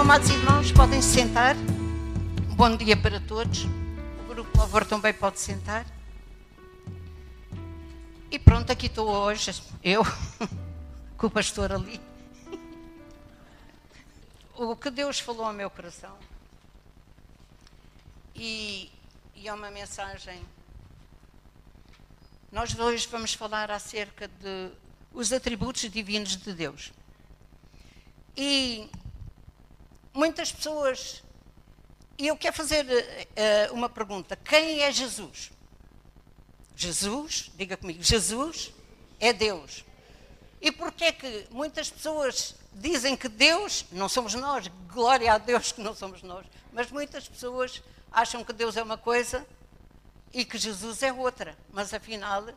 amados irmãos, podem se sentar. Bom dia para todos. O grupo Louvor também pode sentar. E pronto, aqui estou hoje, eu, com o pastor ali. O que Deus falou ao meu coração. E, e é uma mensagem. Nós hoje vamos falar acerca de os atributos divinos de Deus. E muitas pessoas. E eu quero fazer uh, uma pergunta: quem é Jesus? Jesus, diga comigo, Jesus é Deus. E porquê é que muitas pessoas dizem que Deus, não somos nós, glória a Deus que não somos nós, mas muitas pessoas acham que Deus é uma coisa e que Jesus é outra. Mas afinal,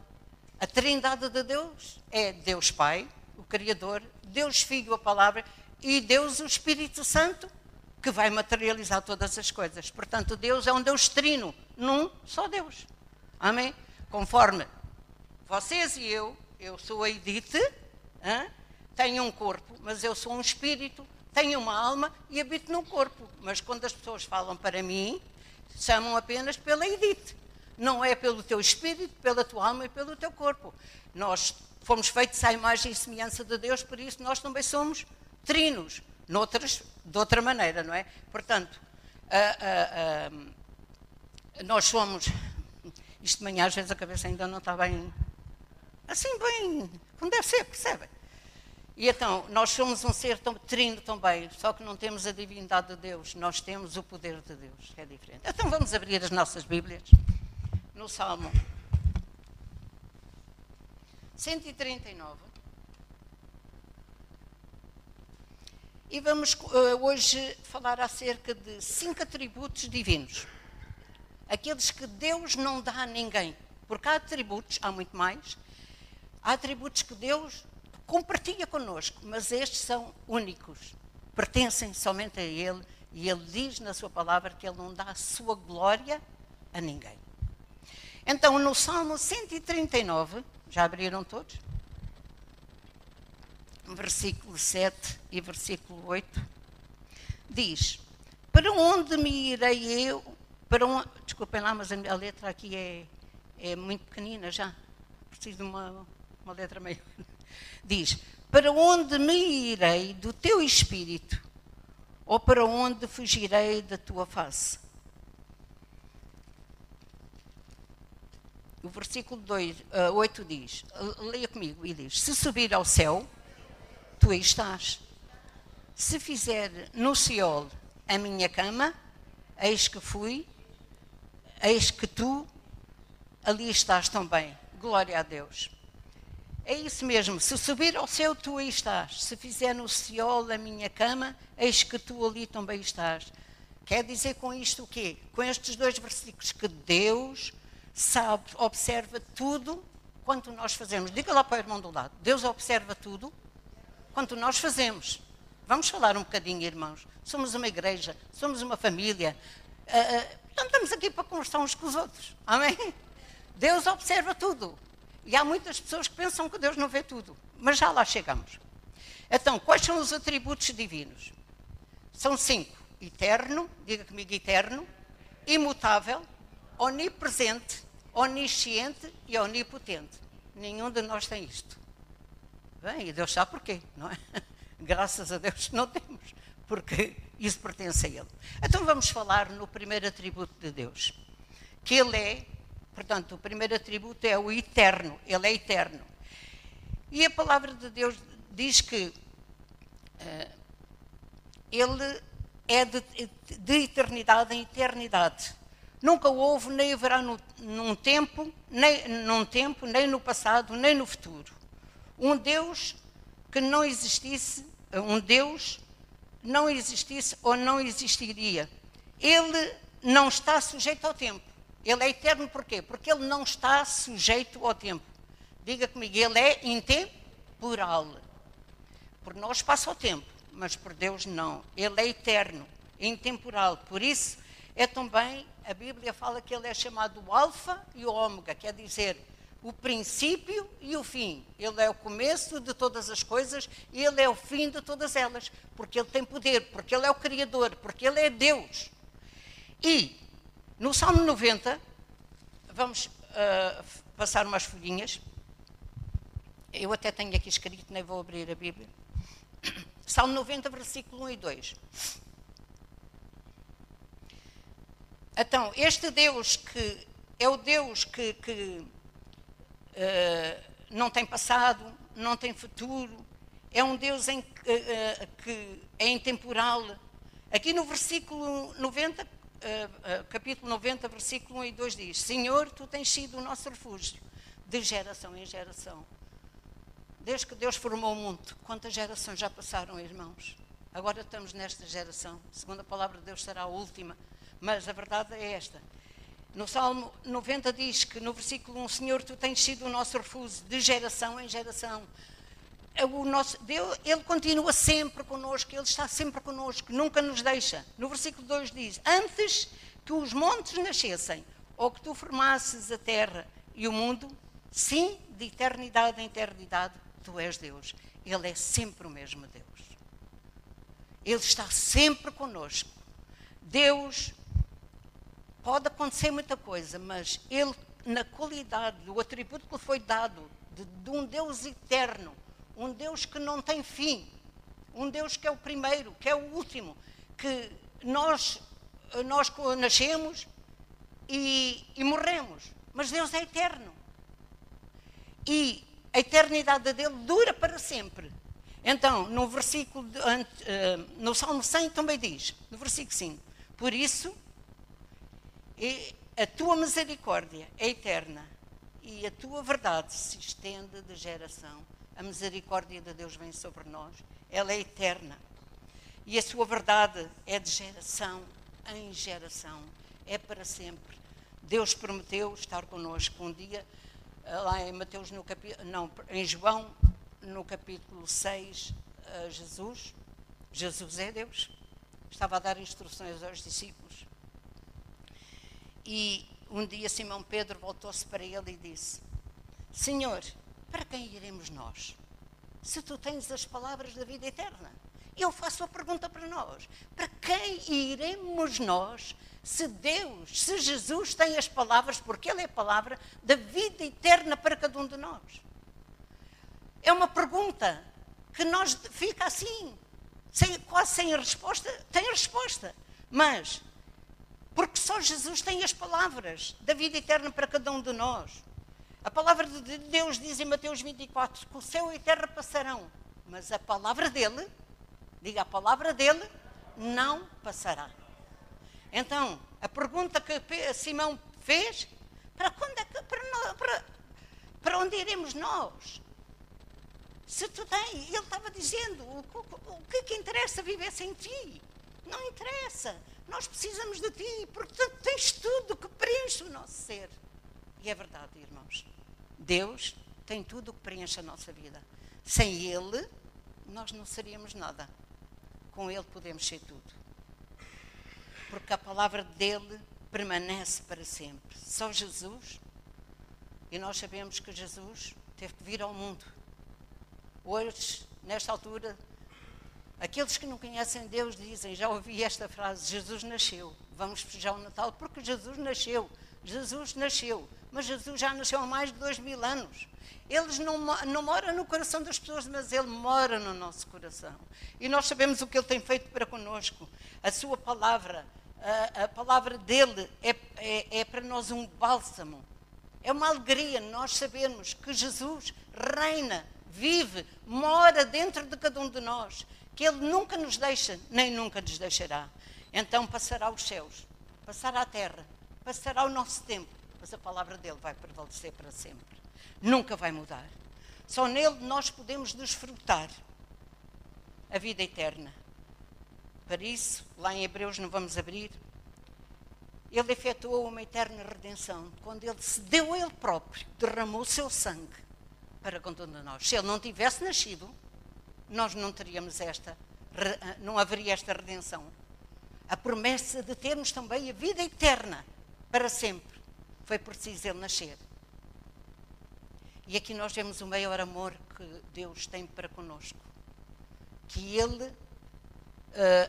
a trindade de Deus é Deus Pai, o Criador, Deus Filho, a Palavra, e Deus, o Espírito Santo, que vai materializar todas as coisas. Portanto, Deus é um Deus trino, num só Deus. Amém? Conforme vocês e eu, eu sou a Edith, hein? tenho um corpo, mas eu sou um espírito, tenho uma alma e habito num corpo. Mas quando as pessoas falam para mim, chamam apenas pela Edith. Não é pelo teu espírito, pela tua alma e pelo teu corpo. Nós fomos feitos à imagem e semelhança de Deus, por isso nós também somos trinos, noutras, de outra maneira, não é? Portanto, uh, uh, uh, nós somos. Isto de manhã, às vezes, a cabeça ainda não está bem. Assim, bem. como deve ser, percebem? E então, nós somos um ser tão, trino também, só que não temos a divindade de Deus, nós temos o poder de Deus, é diferente. Então vamos abrir as nossas Bíblias no Salmo 139. E vamos uh, hoje falar acerca de cinco atributos divinos. Aqueles que Deus não dá a ninguém. Porque há atributos, há muito mais, há atributos que Deus compartilha connosco, mas estes são únicos. Pertencem somente a Ele e Ele diz na Sua palavra que Ele não dá a sua glória a ninguém. Então, no Salmo 139, já abriram todos? Versículo 7 e versículo 8, diz: Para onde me irei eu? Para onde, desculpem lá, mas a letra aqui é, é muito pequenina já. Preciso de uma, uma letra maior. Diz: Para onde me irei do teu espírito? Ou para onde fugirei da tua face? O versículo 2, uh, 8 diz: Leia comigo e diz: Se subir ao céu tu aí estás. Se fizer no Seol a minha cama, eis que fui, eis que tu ali estás também. Glória a Deus. É isso mesmo. Se subir ao céu, tu aí estás. Se fizer no Seol a minha cama, eis que tu ali também estás. Quer dizer com isto o quê? Com estes dois versículos que Deus sabe, observa tudo quanto nós fazemos. Diga lá para o irmão do lado. Deus observa tudo quanto nós fazemos. Vamos falar um bocadinho, irmãos. Somos uma igreja, somos uma família. Uh, uh, então estamos aqui para conversar uns com os outros. Amém? Deus observa tudo. E há muitas pessoas que pensam que Deus não vê tudo. Mas já lá chegamos. Então, quais são os atributos divinos? São cinco: eterno, diga comigo, eterno, imutável, onipresente, onisciente e onipotente. Nenhum de nós tem isto. Bem, e Deus sabe porquê, não é? Graças a Deus não temos, porque isso pertence a Ele. Então vamos falar no primeiro atributo de Deus, que Ele é, portanto, o primeiro atributo é o eterno, Ele é eterno. E a palavra de Deus diz que uh, Ele é de, de, eternidade em eternidade. Nunca houve, nem haverá no, num tempo, nem num tempo, nem no passado, nem no futuro um Deus que não existisse, um Deus não existisse ou não existiria. Ele não está sujeito ao tempo. Ele é eterno porquê? Porque ele não está sujeito ao tempo. Diga comigo, ele é intemporal. Por nós passa o tempo, mas por Deus não. Ele é eterno, intemporal. Por isso é também, a Bíblia fala que ele é chamado o Alfa e o Ômega, quer dizer, o princípio e o fim. Ele é o começo de todas as coisas e ele é o fim de todas elas, porque ele tem poder, porque ele é o criador, porque ele é Deus. E no Salmo 90, vamos uh, passar umas folhinhas. Eu até tenho aqui escrito, nem vou abrir a Bíblia. Salmo 90, versículo 1 e 2. Então, este Deus que é o Deus que, que não tem passado, não tem futuro, é um Deus em, uh, que é intemporal. Aqui no versículo 90, uh, capítulo 90, versículo 1 e 2 diz: Senhor, tu tens sido o nosso refúgio de geração em geração. Desde que Deus formou o mundo, quantas gerações já passaram, irmãos? Agora estamos nesta geração. Segundo a palavra de Deus, será a última. Mas a verdade é esta: no Salmo 90 diz que no versículo 1, Senhor, tu tens sido o nosso refúgio de geração em geração. O nosso Deus, ele continua sempre connosco, ele está sempre connosco, nunca nos deixa. No versículo 2 diz: Antes que os montes nascessem, ou que tu formasses a terra e o mundo, sim, de eternidade em eternidade, tu és Deus. Ele é sempre o mesmo Deus. Ele está sempre conosco. Deus pode acontecer muita coisa, mas ele, na qualidade, o atributo que lhe foi dado de, de um Deus eterno, um Deus que não tem fim, um Deus que é o primeiro, que é o último, que nós, nós nascemos e, e morremos, mas Deus é eterno. E a eternidade dele dura para sempre. Então, no versículo, de, eh, no Salmo 100 também diz, no versículo 5, por isso e a tua misericórdia é eterna e a tua verdade se estende de geração. A misericórdia de Deus vem sobre nós, ela é eterna. E a sua verdade é de geração em geração, é para sempre. Deus prometeu estar conosco um dia, eh, lá em Mateus, no não, em João, no capítulo 6, eh, Jesus, Jesus é Deus, estava a dar instruções aos discípulos e um dia Simão Pedro voltou-se para ele e disse: Senhor, para quem iremos nós? Se tu tens as palavras da vida eterna. Eu faço a pergunta para nós: para quem iremos nós se Deus, se Jesus tem as palavras, porque Ele é a palavra da vida eterna para cada um de nós? É uma pergunta que nós fica assim, sem, quase sem resposta. Tem resposta, mas porque só Jesus tem as palavras da vida eterna para cada um de nós. A palavra de Deus diz em Mateus 24 que o céu e a terra passarão, mas a palavra dele, diga a palavra dele, não passará. Então, a pergunta que Simão fez, para, quando é que, para, para, para onde iremos nós? Se tu tens, ele estava dizendo, o, o, o que é que interessa viver sem ti? Não interessa. Nós precisamos de ti, porque tu tens tudo que preenche o nosso ser. E é verdade, irmãos. Deus tem tudo o que preenche a nossa vida. Sem Ele, nós não seríamos nada. Com Ele podemos ser tudo. Porque a palavra dele permanece para sempre. Só Jesus, e nós sabemos que Jesus teve que vir ao mundo. Hoje, nesta altura, Aqueles que não conhecem Deus dizem, já ouvi esta frase, Jesus nasceu. Vamos festejar o Natal porque Jesus nasceu. Jesus nasceu. Mas Jesus já nasceu há mais de dois mil anos. Ele não, não mora no coração das pessoas, mas Ele mora no nosso coração. E nós sabemos o que Ele tem feito para conosco. A Sua palavra, a, a palavra dEle é, é, é para nós um bálsamo. É uma alegria nós sabermos que Jesus reina, vive, mora dentro de cada um de nós que Ele nunca nos deixa, nem nunca nos deixará. Então passará os céus, passará a terra, passará o nosso tempo, mas a palavra dele vai prevalecer para sempre. Nunca vai mudar. Só nele nós podemos desfrutar a vida eterna. Para isso, lá em Hebreus não vamos abrir, ele efetuou uma eterna redenção, quando ele se deu a ele próprio, derramou o seu sangue para com todos nós. Se ele não tivesse nascido, nós não teríamos esta, não haveria esta redenção. A promessa de termos também a vida eterna para sempre. Foi preciso ele nascer. E aqui nós vemos o maior amor que Deus tem para conosco. Que Ele uh,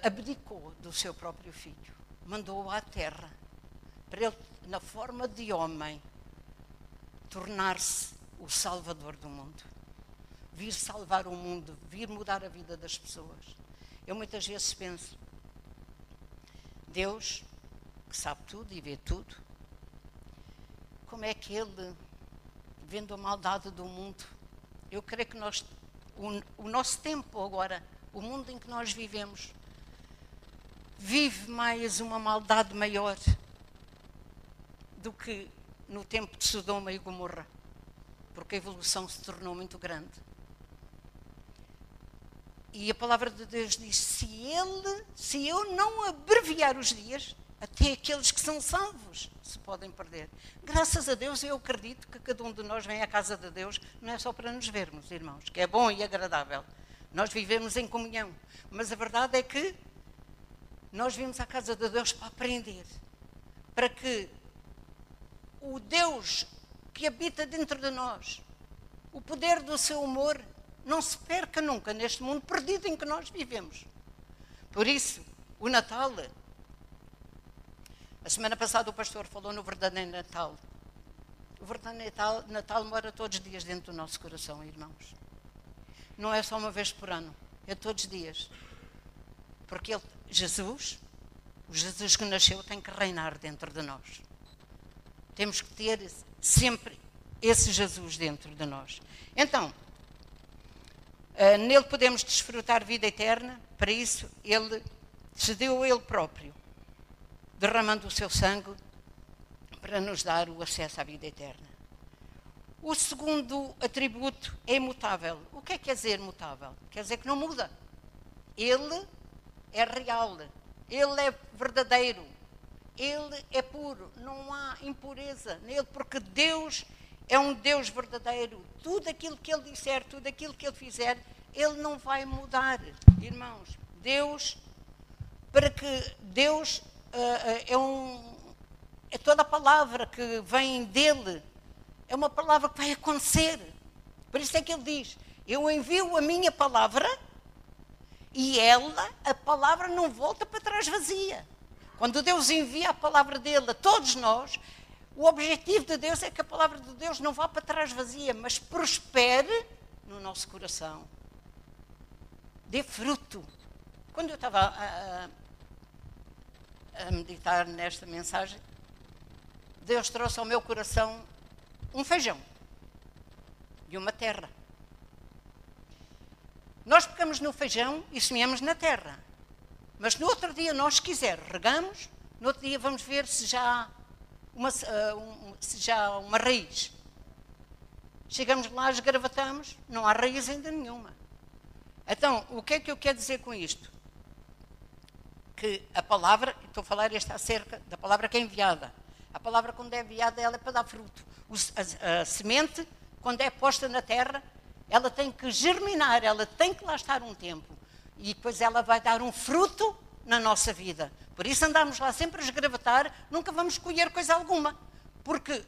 abdicou do seu próprio filho, mandou-o à terra, para Ele, na forma de homem, tornar-se o Salvador do mundo. Vir salvar o mundo, vir mudar a vida das pessoas. Eu muitas vezes penso, Deus, que sabe tudo e vê tudo, como é que Ele, vendo a maldade do mundo, eu creio que nós, o, o nosso tempo agora, o mundo em que nós vivemos, vive mais uma maldade maior do que no tempo de Sodoma e Gomorra, porque a evolução se tornou muito grande. E a palavra de Deus diz: se ele, se eu não abreviar os dias, até aqueles que são salvos se podem perder. Graças a Deus, eu acredito que cada um de nós vem à casa de Deus, não é só para nos vermos, irmãos, que é bom e agradável. Nós vivemos em comunhão. Mas a verdade é que nós vimos à casa de Deus para aprender, para que o Deus que habita dentro de nós, o poder do seu amor, não se perca nunca neste mundo perdido em que nós vivemos. Por isso, o Natal. A semana passada o pastor falou no verdadeiro Natal. O verdadeiro Natal, Natal mora todos os dias dentro do nosso coração, irmãos. Não é só uma vez por ano, é todos os dias. Porque ele, Jesus, o Jesus que nasceu, tem que reinar dentro de nós. Temos que ter sempre esse Jesus dentro de nós. Então, Uh, nele podemos desfrutar vida eterna, para isso ele se deu ele próprio, derramando o seu sangue para nos dar o acesso à vida eterna. O segundo atributo é imutável. O que é que quer dizer imutável? Quer dizer que não muda. Ele é real, ele é verdadeiro, ele é puro, não há impureza nele, porque Deus é um Deus verdadeiro. Tudo aquilo que Ele disser, tudo aquilo que Ele fizer, Ele não vai mudar. Irmãos, Deus, para que Deus uh, é um. É toda a palavra que vem dele, é uma palavra que vai acontecer. Por isso é que Ele diz: Eu envio a minha palavra e ela, a palavra, não volta para trás vazia. Quando Deus envia a palavra dele a todos nós, o objetivo de Deus é que a palavra de Deus não vá para trás vazia, mas prospere no nosso coração. Dê fruto. Quando eu estava a, a, meditar nesta mensagem, Deus trouxe ao meu coração um feijão e uma terra. Nós pegamos no feijão e semeamos na terra. Mas no outro dia, nós, se quiser, regamos, no outro dia vamos ver se já uma, uh, um, já uma raiz. Chegamos lá, esgravatamos, não há raiz ainda nenhuma. Então, o que é que eu quero dizer com isto? Que a palavra, estou a falar esta acerca da palavra que é enviada. A palavra, quando é enviada, ela é para dar fruto. O, a, a semente, quando é posta na terra, ela tem que germinar, ela tem que lá estar um tempo. E depois ela vai dar um fruto na nossa vida. Por isso andamos lá sempre a esgravatar, nunca vamos colher coisa alguma. Porque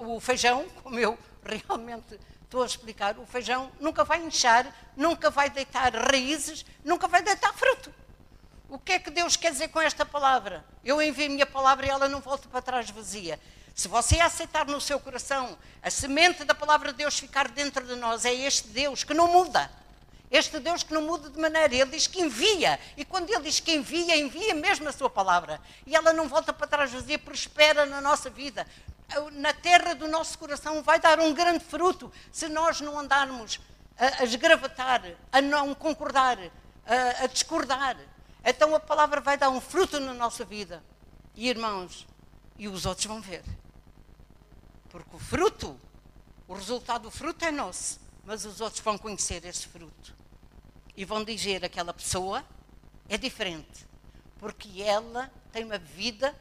o feijão, como eu realmente estou a explicar, o feijão nunca vai inchar, nunca vai deitar raízes, nunca vai deitar fruto. O que é que Deus quer dizer com esta palavra? Eu envio a minha palavra e ela não volta para trás vazia. Se você aceitar no seu coração a semente da palavra de Deus ficar dentro de nós, é este Deus que não muda. Este Deus que não muda de maneira, Ele diz que envia. E quando Ele diz que envia, envia mesmo a Sua palavra. E ela não volta para trás vazia, prospera na nossa vida. Na terra do nosso coração vai dar um grande fruto se nós não andarmos a, a esgravatar, a não concordar, a, a discordar. Então a palavra vai dar um fruto na nossa vida. E irmãos, e os outros vão ver. Porque o fruto, o resultado do fruto é nosso, mas os outros vão conhecer esse fruto e vão dizer aquela pessoa é diferente, porque ela tem uma vida,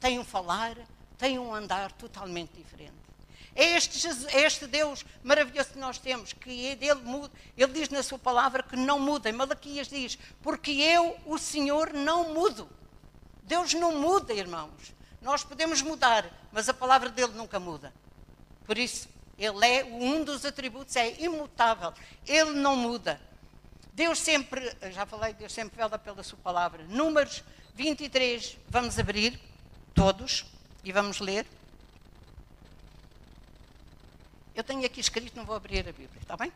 tem um falar, tem um andar totalmente diferente. É este, Jesus, é este Deus maravilhoso que nós temos, que é dele muda. Ele diz na sua palavra que não muda. Em Malaquias diz, porque eu, o Senhor, não mudo. Deus não muda, irmãos. Nós podemos mudar, mas a palavra dele nunca muda. Por isso, Ele é um dos atributos, é imutável. Ele não muda. Deus sempre, já falei, Deus sempre vela pela sua palavra. Números 23, vamos abrir todos e vamos ler. Eu tenho aqui escrito, não vou abrir a Bíblia, está bem?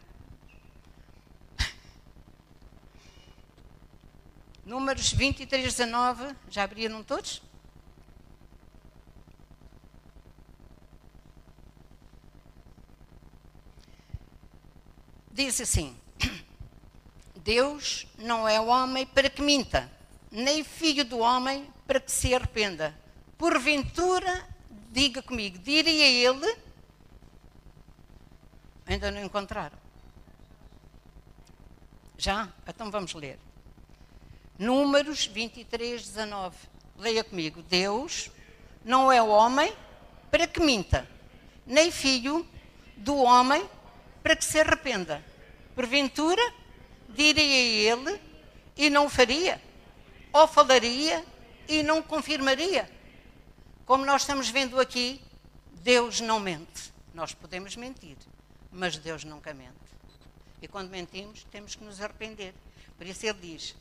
Números 23, 19, já abriram todos? Diz assim: Deus não é homem para que minta, nem filho do homem para que se arrependa. Porventura, diga comigo, diria ele, ainda não encontraram. Já? Então vamos ler. Números 23, 19. Leia comigo. Deus não é o homem para que minta, nem filho do homem para que se arrependa. Porventura, diria ele e não faria, ou falaria e não confirmaria. Como nós estamos vendo aqui, Deus não mente. Nós podemos mentir, mas Deus nunca mente. E quando mentimos, temos que nos arrepender. Por isso ele diz: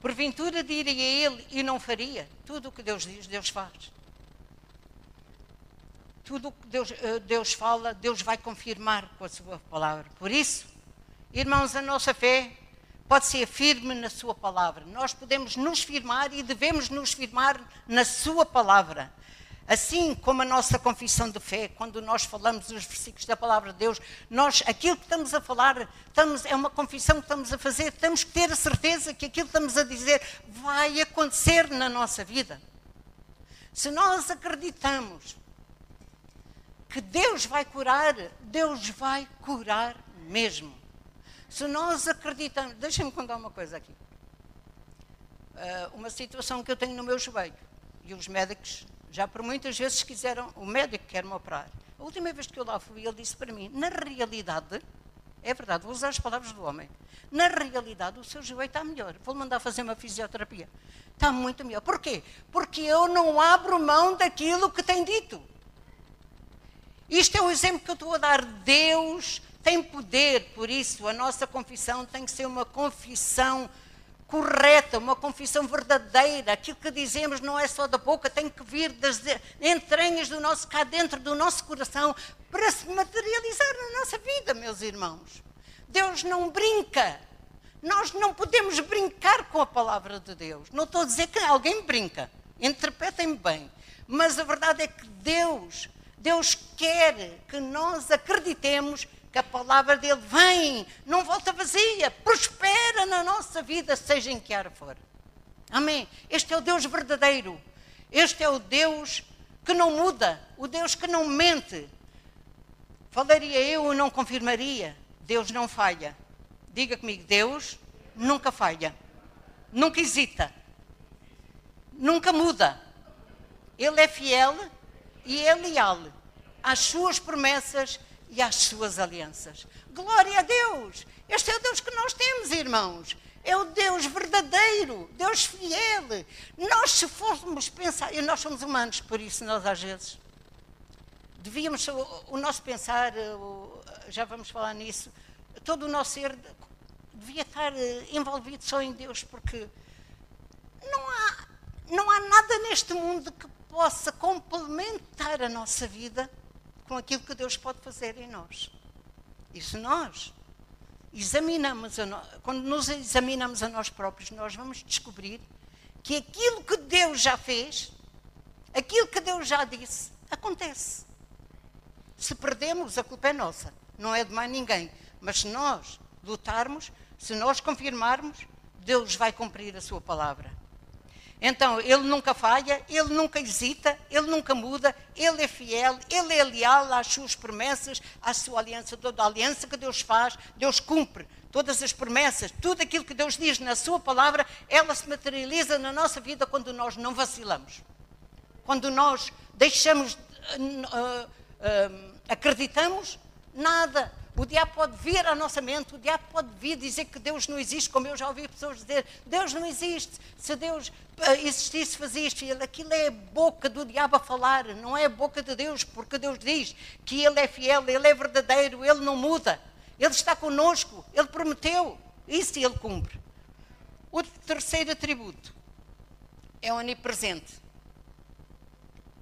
Porventura diria ele e não faria. Tudo o que Deus diz, Deus faz. Tudo o que Deus, eh, Deus fala, Deus vai confirmar com a sua palavra. Por isso, irmãos, a nossa fé pode ser firme na sua palavra. Nós podemos nos firmar e devemos nos firmar na sua palavra. Assim como a nossa confissão de fé, quando nós falamos os versículos da palavra de Deus, nós, aquilo que estamos a falar, estamos, é uma confissão que estamos a fazer, temos que ter a certeza que aquilo que estamos a dizer vai acontecer na nossa vida. Se nós acreditamos que Deus vai curar, Deus vai curar mesmo. Se nós acreditamos, deixem-me contar uma coisa aqui. Uh, uma situação que eu tenho no meu joelho e os médicos já por muitas vezes quiseram, o médico quer-me operar. A última vez que eu lá fui, ele disse para mim: na realidade, é verdade, vou usar as palavras do homem, na realidade o seu joelho está melhor. Vou mandar fazer uma fisioterapia. Está muito melhor. Porquê? Porque eu não abro mão daquilo que tem dito. Isto é o exemplo que eu estou a dar. Deus tem poder, por isso a nossa confissão tem que ser uma confissão correta, uma confissão verdadeira. Aquilo que dizemos não é só da boca, tem que vir das entranhas do nosso, cá dentro do nosso coração, para se materializar na nossa vida, meus irmãos. Deus não brinca. Nós não podemos brincar com a palavra de Deus. Não estou a dizer que alguém brinca. Interpretem bem. Mas a verdade é que Deus, Deus quer que nós acreditemos que a palavra dele vem, não volta vazia, prospera na nossa vida, seja em que área for. Amém. Este é o Deus verdadeiro. Este é o Deus que não muda, o Deus que não mente. Falaria eu e não confirmaria. Deus não falha. Diga comigo, Deus nunca falha. Nunca hesita. Nunca muda. Ele é fiel e é leal às suas promessas e às suas alianças. Glória a Deus! Este é o Deus que nós temos, irmãos. É o Deus verdadeiro, Deus fiel. Nós, se fôssemos pensar, e nós somos humanos, por isso nós às vezes devíamos, o, nosso pensar, já vamos falar nisso, todo o nosso ser devia estar eh, envolvido só em Deus, porque não há, não há nada neste mundo que possa complementar a nossa vida com aquilo que Deus pode fazer em nós. E se nós examinamos, no... quando nos examinamos a nós próprios, nós vamos descobrir que aquilo que Deus já fez, aquilo que Deus já disse, acontece. Se perdemos, a culpa é nossa, não é de mais ninguém. Mas se nós lutarmos, se nós confirmarmos, Deus vai cumprir a sua palavra. Então, ele nunca falha, ele nunca hesita, ele nunca muda, ele é fiel, ele é leal às suas promessas, à sua aliança, toda a aliança que Deus faz, Deus cumpre todas as promessas, tudo aquilo que Deus diz na sua palavra, ela se materializa na nossa vida quando nós não vacilamos. Quando nós deixamos, uh, uh, acreditamos, nada. O diabo pode vir à nossa mente, o diabo pode vir dizer que Deus não existe, como eu já ouvi pessoas dizer, Deus não existe. Se Deus eh, existisse, fazia isto. Aquilo é a boca do diabo a falar, não é a boca de Deus, porque Deus diz que Ele é fiel, Ele é verdadeiro, Ele não muda. Ele está conosco, Ele prometeu, isso Ele cumpre. O terceiro atributo é onipresente.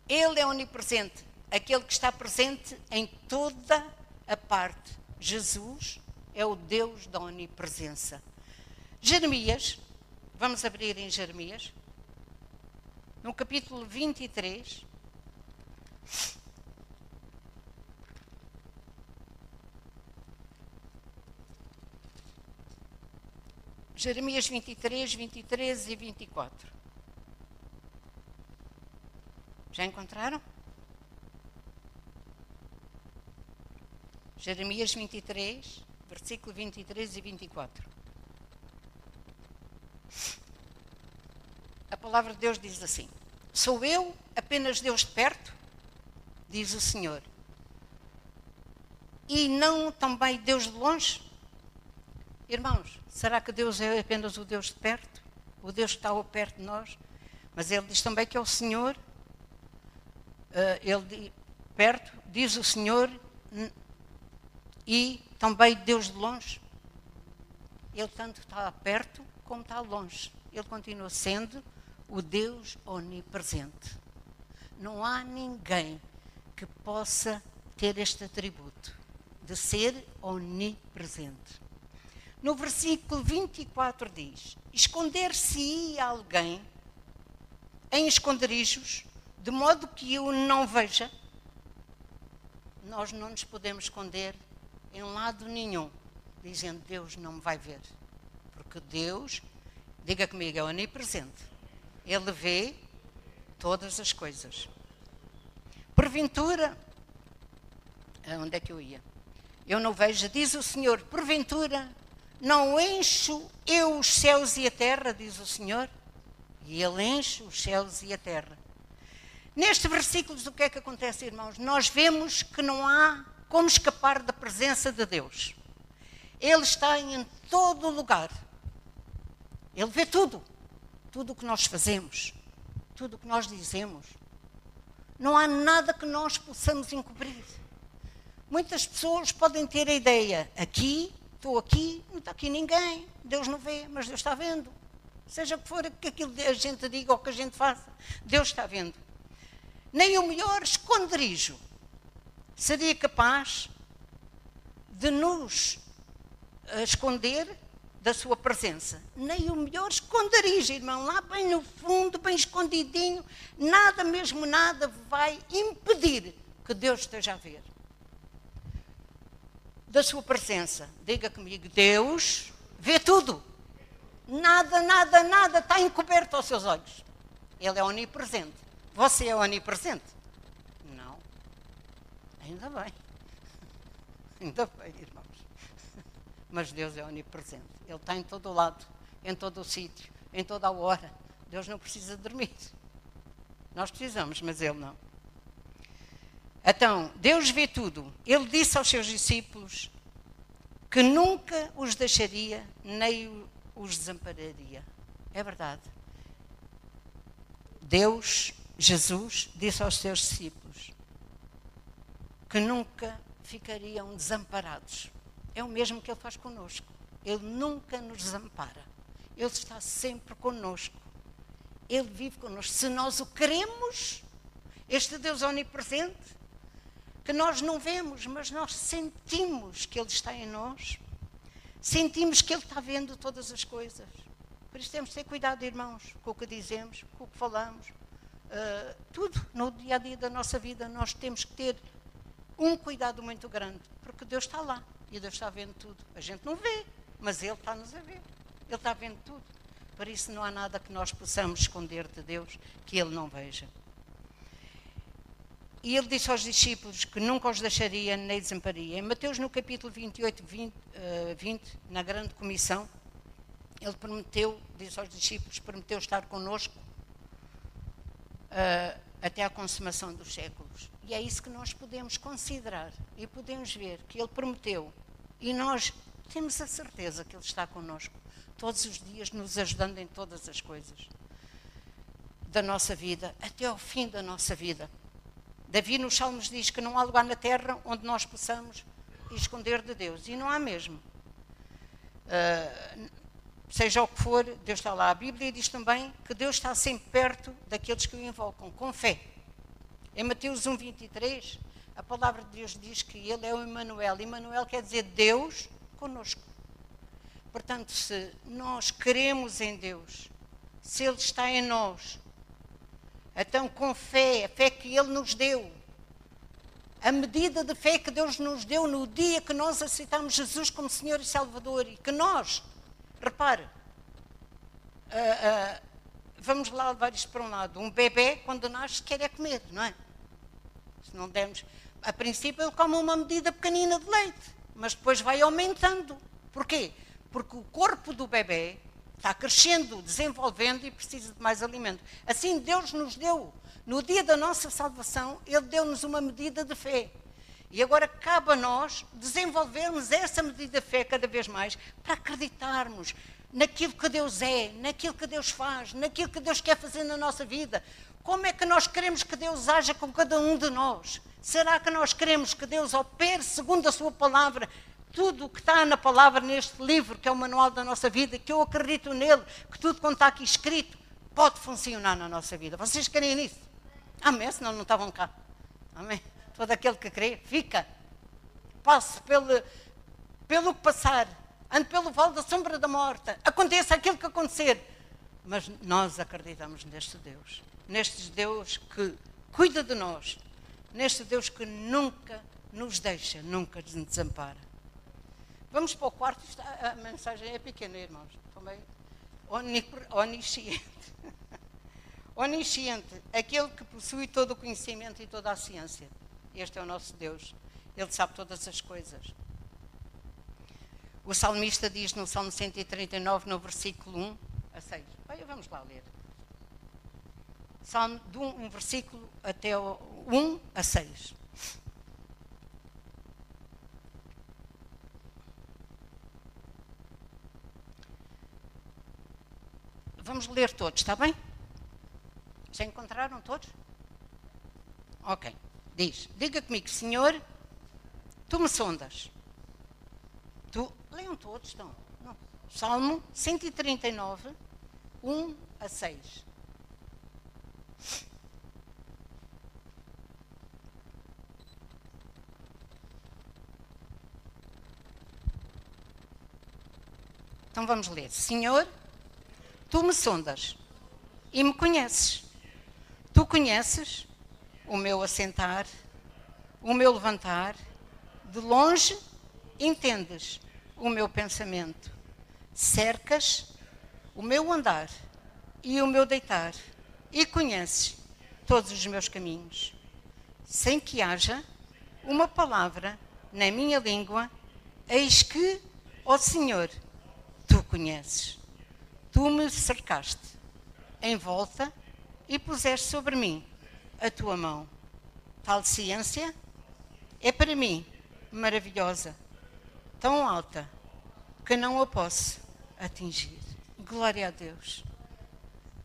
Ele é onipresente, aquele que está presente em toda a parte Jesus é o Deus da onipresença. Jeremias, vamos abrir em Jeremias, no capítulo 23. Jeremias 23, 23 e 24. Já encontraram? Jeremias 23, versículo 23 e 24. A palavra de Deus diz assim: Sou eu apenas Deus de perto? Diz o Senhor. E não também Deus de longe? Irmãos, será que Deus é apenas o Deus de perto? O Deus que está ao perto de nós? Mas ele diz também que é o Senhor. Uh, ele perto, diz o Senhor, e também Deus de longe. Ele tanto está perto como está longe. Ele continua sendo o Deus onipresente. Não há ninguém que possa ter este atributo de ser onipresente. No versículo 24 diz: Esconder-se alguém em esconderijos, de modo que eu não veja. Nós não nos podemos esconder em lado nenhum, dizendo Deus não me vai ver. Porque Deus, diga comigo, é onipresente. Ele vê todas as coisas. Porventura, onde é que eu ia? Eu não vejo, diz o Senhor, porventura, não encho eu os céus e a terra, diz o Senhor, e Ele enche os céus e a terra. Neste versículo, o que é que acontece, irmãos? Nós vemos que não há como escapar da presença de Deus? Ele está em todo lugar. Ele vê tudo. Tudo o que nós fazemos. Tudo o que nós dizemos. Não há nada que nós possamos encobrir. Muitas pessoas podem ter a ideia: aqui, estou aqui, não está aqui ninguém. Deus não vê, mas Deus está vendo. Seja que for que a gente diga ou que a gente faça, Deus está vendo. Nem o melhor esconderijo seria capaz de nos eh, esconder da sua presença. Nem o melhor esconderijo, irmão, lá bem no fundo, bem escondidinho, nada, mesmo nada, vai impedir que Deus esteja a ver. Da sua presença, diga comigo, Deus vê tudo. Nada, nada, nada está encoberto aos seus olhos. Ele é onipresente. Você é onipresente. Ainda bem. Ainda bem, irmãos. Mas Deus é onipresente. Ele está em todo o lado, em todo o sítio, em toda a hora. Deus não precisa dormir. Nós precisamos, mas Ele não. Então, Deus vê tudo. Ele disse aos seus discípulos que nunca os deixaria nem os desampararia. É verdade. Deus, Jesus, disse aos seus discípulos: que nunca ficariam desamparados. É o mesmo que Ele faz conosco. Ele nunca nos desampara. Ele está sempre conosco. Ele vive conosco. Se nós o queremos, este Deus onipresente, que nós não vemos, mas nós sentimos que Ele está em nós, sentimos que Ele está vendo todas as coisas. Por isso temos de ter cuidado, irmãos, com o que dizemos, com o que falamos. Uh, tudo no dia a dia da nossa vida nós temos que ter um cuidado muito grande, porque Deus está lá e Deus está vendo tudo. A gente não vê, mas Ele está-nos a ver. Ele está vendo tudo. Por isso não há nada que nós possamos esconder de Deus que Ele não veja. E ele disse aos discípulos que nunca os deixaria nem desamparia. Em Mateus, no capítulo 28, 20, uh, 20, na grande comissão, ele prometeu, disse aos discípulos, prometeu estar conosco uh, até à consumação dos séculos. E é isso que nós podemos considerar e podemos ver que ele prometeu E nós temos a certeza que Ele está connosco, todos os dias, nos ajudando em todas as coisas da nossa vida, até ao fim da nossa vida. Davi nos Salmos diz que não há lugar na terra onde nós possamos esconder de Deus, e não há mesmo. Uh, seja o que for, Deus está lá. A Bíblia diz também que Deus está sempre perto daqueles que o invocam, com fé. Em Mateus 1, 23, a palavra de Deus diz que Ele é o Emmanuel. Emmanuel quer dizer Deus conosco. Portanto, se nós queremos em Deus, se Ele está em nós, então com fé, a fé que Ele nos deu, a medida de fé que Deus nos deu no dia que nós aceitamos Jesus como Senhor e Salvador e que nós Repare, uh, uh, vamos lá levar isto para um lado. Um bebê, quando nasce, quer é comer, não é? Se não demos. A princípio, ele come uma medida pequenina de leite, mas depois vai aumentando. Porquê? Porque o corpo do bebê está crescendo, desenvolvendo e precisa de mais alimento. Assim, Deus nos deu, no dia da nossa salvação, Ele deu-nos uma medida de fé. E agora cabe a nós desenvolvermos essa medida de fé cada vez mais para acreditarmos naquilo que Deus é, naquilo que Deus faz, naquilo que Deus quer fazer na nossa vida. Como é que nós queremos que Deus haja com cada um de nós? Será que nós queremos que Deus opere segundo a Sua palavra? Tudo o que está na palavra neste livro, que é o manual da nossa vida, que eu acredito nele, que tudo quanto está aqui escrito, pode funcionar na nossa vida. Vocês querem nisso? Amém? Senão não estavam cá. Amém? todo aquele que crê, fica. Passe pelo, pelo que passar, ande pelo vale da sombra da morte, aconteça aquilo que acontecer. Mas nós acreditamos neste Deus, neste Deus que cuida de nós, neste Deus que nunca nos deixa, nunca nos desampara. Vamos para o quarto, a mensagem é pequena, irmãos, também onisciente. Onisciente, aquele que possui todo o conhecimento e toda a ciência. Este é o nosso Deus. Ele sabe todas as coisas. O salmista diz no Salmo 139, no versículo 1 a 6. Olha, vamos lá ler. Salmo de um, um versículo até o 1 a 6. Vamos ler todos, está bem? Já encontraram todos? Ok. Diz, diga comigo, Senhor, tu me sondas. Tu, leiam todos, estão. Não. Salmo 139, 1 a 6. Então vamos ler. Senhor, tu me sondas e me conheces. Tu conheces o meu assentar, o meu levantar, de longe entendes o meu pensamento, cercas o meu andar e o meu deitar, e conheces todos os meus caminhos, sem que haja uma palavra na minha língua, eis que, ó Senhor, tu conheces. Tu me cercaste em volta e puseste sobre mim a tua mão. Tal ciência é para mim maravilhosa, tão alta, que não a posso atingir. Glória a Deus.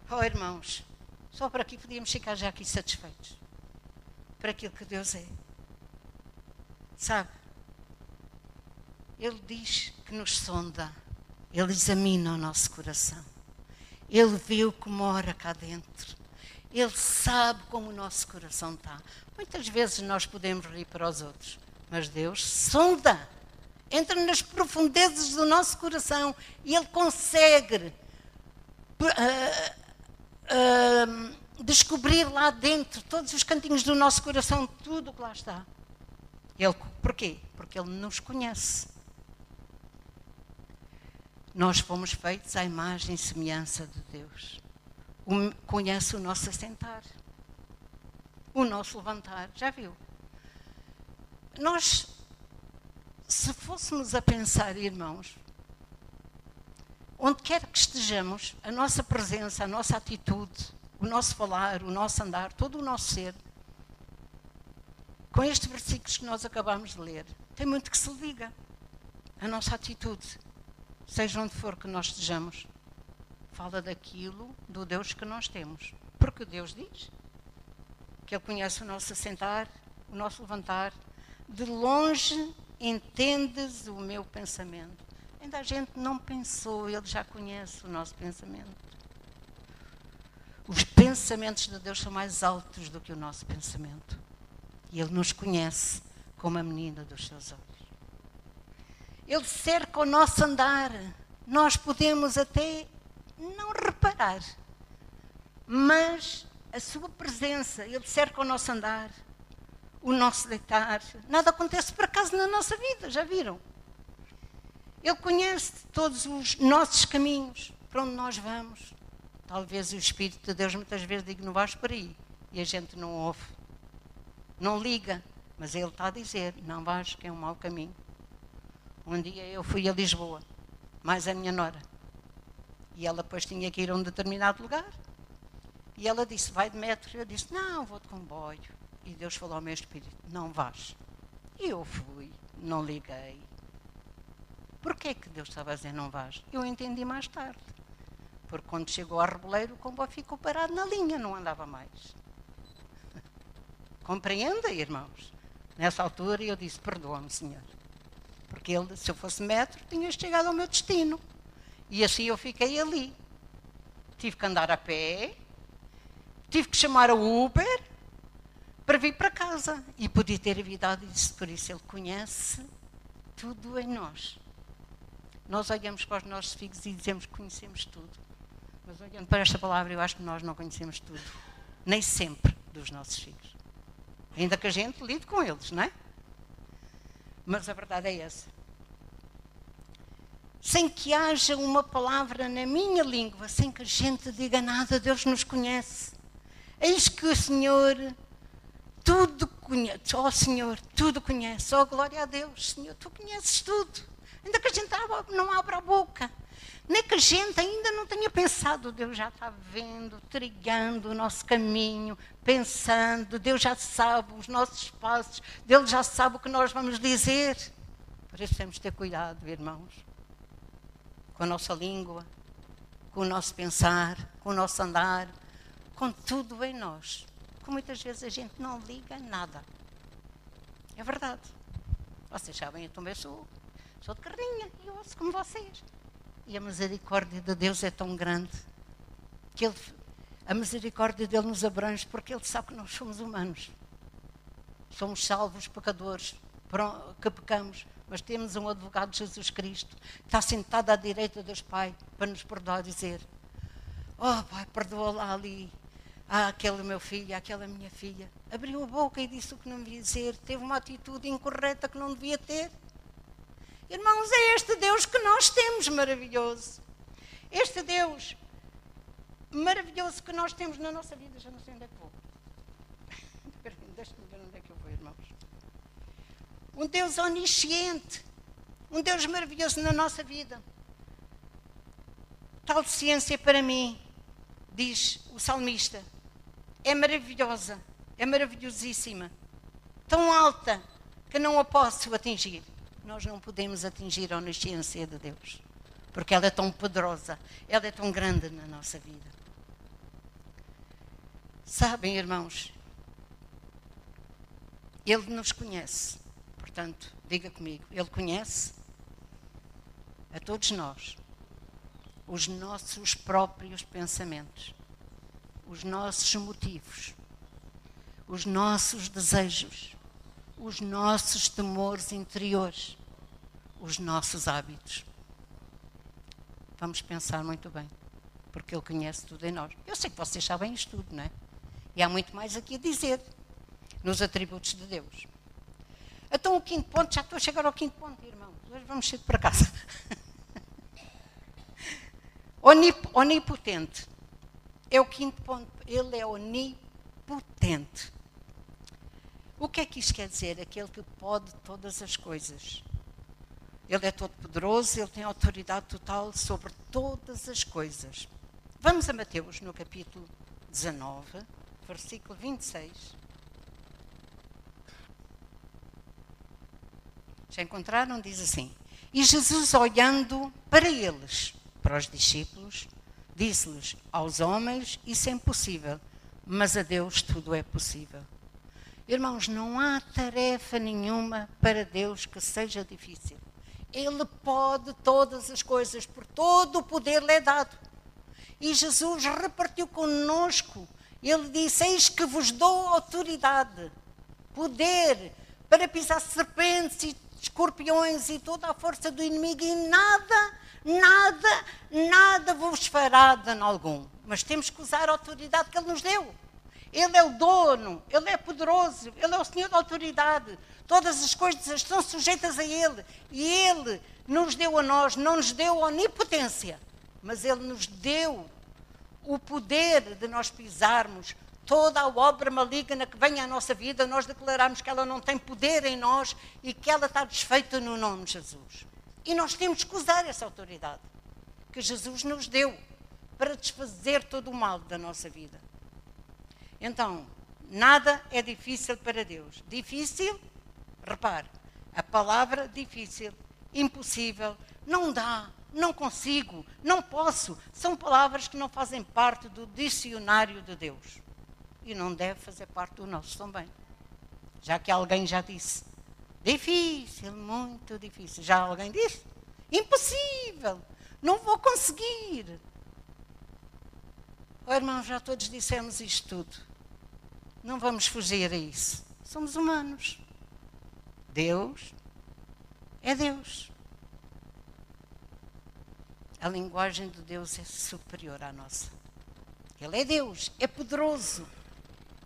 Oh, irmãos, só por aqui podíamos ficar já aqui satisfeitos. Para aquilo que Deus é. Sabe? Ele diz que nos sonda. Ele examina o nosso coração. Ele vê o que mora cá dentro. Ele sabe como o nosso coração está. Muitas vezes nós podemos rir para os outros, mas Deus sonda, entra nas profundezas do nosso coração e Ele consegue uh, uh, descobrir lá dentro todos os cantinhos do nosso coração, tudo o que lá está. Ele, porquê? Porque Ele nos conhece. Nós fomos feitos à imagem e semelhança de Deus conhece o nosso assentar, o nosso levantar. Já viu? Nós, se fôssemos a pensar, irmãos, onde quer que estejamos, a nossa presença, a nossa atitude, o nosso falar, o nosso andar, todo o nosso ser, com estes versículos que nós acabamos de ler, tem muito que se liga. a nossa atitude, seja onde for que nós estejamos, fala daquilo, do Deus que nós temos. Porque Deus diz que Ele conhece o nosso assentar, o nosso levantar. De longe entendes o meu pensamento. Ainda a gente não pensou, Ele já conhece o nosso pensamento. Os pensamentos de Deus são mais altos do que o nosso pensamento. E Ele nos conhece como a menina dos seus olhos. Ele cerca o nosso andar. Nós podemos até não reparar, mas a sua presença, Ele cerca o nosso andar, o nosso deitar. Nada acontece por acaso na nossa vida, já viram? Ele conhece todos os nossos caminhos, para onde nós vamos. Talvez o Espírito de Deus muitas vezes diga, não vais por aí. E a gente não ouve. Não liga. Mas Ele está a dizer, não vais, que é um mau caminho. Um dia eu fui a Lisboa, mais a minha nora. E ela depois tinha que ir a um determinado lugar. E ela disse, vai de metro. Eu disse, não, vou de comboio. E Deus falou ao meu espírito, não vais. E eu fui, não liguei. Porquê que Deus estava a dizer não vais? Eu entendi mais tarde. Porque quando chegou ao Reboleiro, o comboio ficou parado na linha, não andava mais. Compreenda, irmãos? Nessa altura eu disse, perdoa-me, Senhor. Porque ele, se eu fosse metro, tinha chegado ao meu destino. E assim eu fiquei ali. Tive que andar a pé, tive que chamar o Uber para vir para casa. E podia ter evitado isso, por isso ele conhece tudo em nós. Nós olhamos para os nossos filhos e dizemos que conhecemos tudo. Mas olhando para esta palavra, eu acho que nós não conhecemos tudo. Nem sempre dos nossos filhos. Ainda que a gente lide com eles, não é? Mas a verdade é essa. Sem que haja uma palavra na minha língua, sem que a gente diga nada, Deus nos conhece. Eis que o Senhor tudo conhece. Oh Senhor, tudo conhece. Oh glória a Deus, Senhor, tu conheces tudo. Ainda que a gente não abra a boca. Nem que a gente ainda não tenha pensado, Deus já está vendo, trilhando o nosso caminho, pensando, Deus já sabe os nossos passos, Deus já sabe o que nós vamos dizer. Por isso temos de ter cuidado, irmãos, com a nossa língua, com o nosso pensar, com o nosso andar, com tudo em nós. Porque muitas vezes a gente não liga nada. É verdade. Vocês sabem, eu também sou, sou de carrinha e ouço como vocês. E a misericórdia de Deus é tão grande que ele, a misericórdia dele nos abrange porque ele sabe que nós somos humanos. Somos salvos pecadores que pecamos, mas temos um advogado, Jesus Cristo, que está sentado à direita dos Pai para nos perdoar, dizer: Oh, Pai, perdoa lá ali. Aquele meu filho, aquela minha filha. Abriu a boca e disse o que não devia dizer. Teve uma atitude incorreta que não devia ter. Irmãos, é este Deus que nós temos maravilhoso. Este Deus maravilhoso que nós temos na nossa vida. Já não sei onde é que vou. Deixa-me ver onde é que eu vou, irmãos. Um Deus onisciente. Um Deus maravilhoso na nossa vida. Tal ciência para mim, diz o salmista, é maravilhosa, é maravilhosíssima, tão alta que não a posso atingir. Nós não podemos atingir a onisciência de Deus, porque ela é tão poderosa, ela é tão grande na nossa vida. Sabem, irmãos, Ele nos conhece, portanto, diga comigo, Ele conhece a todos nós os nossos próprios pensamentos, os nossos motivos, os nossos desejos, os nossos temores interiores, os nossos hábitos. Vamos pensar muito bem, porque Ele conhece tudo em nós. Eu sei que vocês sabem isto tudo, não é? E há muito mais aqui a dizer nos atributos de Deus. Então, o quinto ponto, já estou a chegar ao quinto ponto, irmão. Hoje vamos cedo para casa. Onip, onipotente. É o quinto ponto. Ele é onipotente. O que é que isto quer dizer? Aquele que pode todas as coisas. Ele é todo poderoso, ele tem autoridade total sobre todas as coisas. Vamos a Mateus no capítulo 19, versículo 26. Já encontraram? Diz assim: E Jesus, olhando para eles, para os discípulos, disse-lhes: Aos homens isso é impossível, mas a Deus tudo é possível. Irmãos, não há tarefa nenhuma para Deus que seja difícil. Ele pode todas as coisas, por todo o poder lhe é dado. E Jesus repartiu conosco. Ele disse: Eis que vos dou autoridade, poder para pisar serpentes e escorpiões e toda a força do inimigo, e nada, nada, nada vos fará dano algum. Mas temos que usar a autoridade que Ele nos deu. Ele é o dono, Ele é poderoso, Ele é o Senhor da autoridade. Todas as coisas estão sujeitas a Ele. E Ele nos deu a nós, não nos deu onipotência, mas Ele nos deu o poder de nós pisarmos toda a obra maligna que vem à nossa vida, nós declaramos que ela não tem poder em nós e que ela está desfeita no nome de Jesus. E nós temos que usar essa autoridade que Jesus nos deu para desfazer todo o mal da nossa vida. Então, nada é difícil para Deus. Difícil, repare, a palavra difícil, impossível, não dá, não consigo, não posso, são palavras que não fazem parte do dicionário de Deus e não deve fazer parte do nosso também. Já que alguém já disse, difícil, muito difícil. Já alguém disse, impossível, não vou conseguir. Oh, irmãos, já todos dissemos isto tudo. Não vamos fugir a isso. Somos humanos. Deus é Deus. A linguagem de Deus é superior à nossa. Ele é Deus, é poderoso,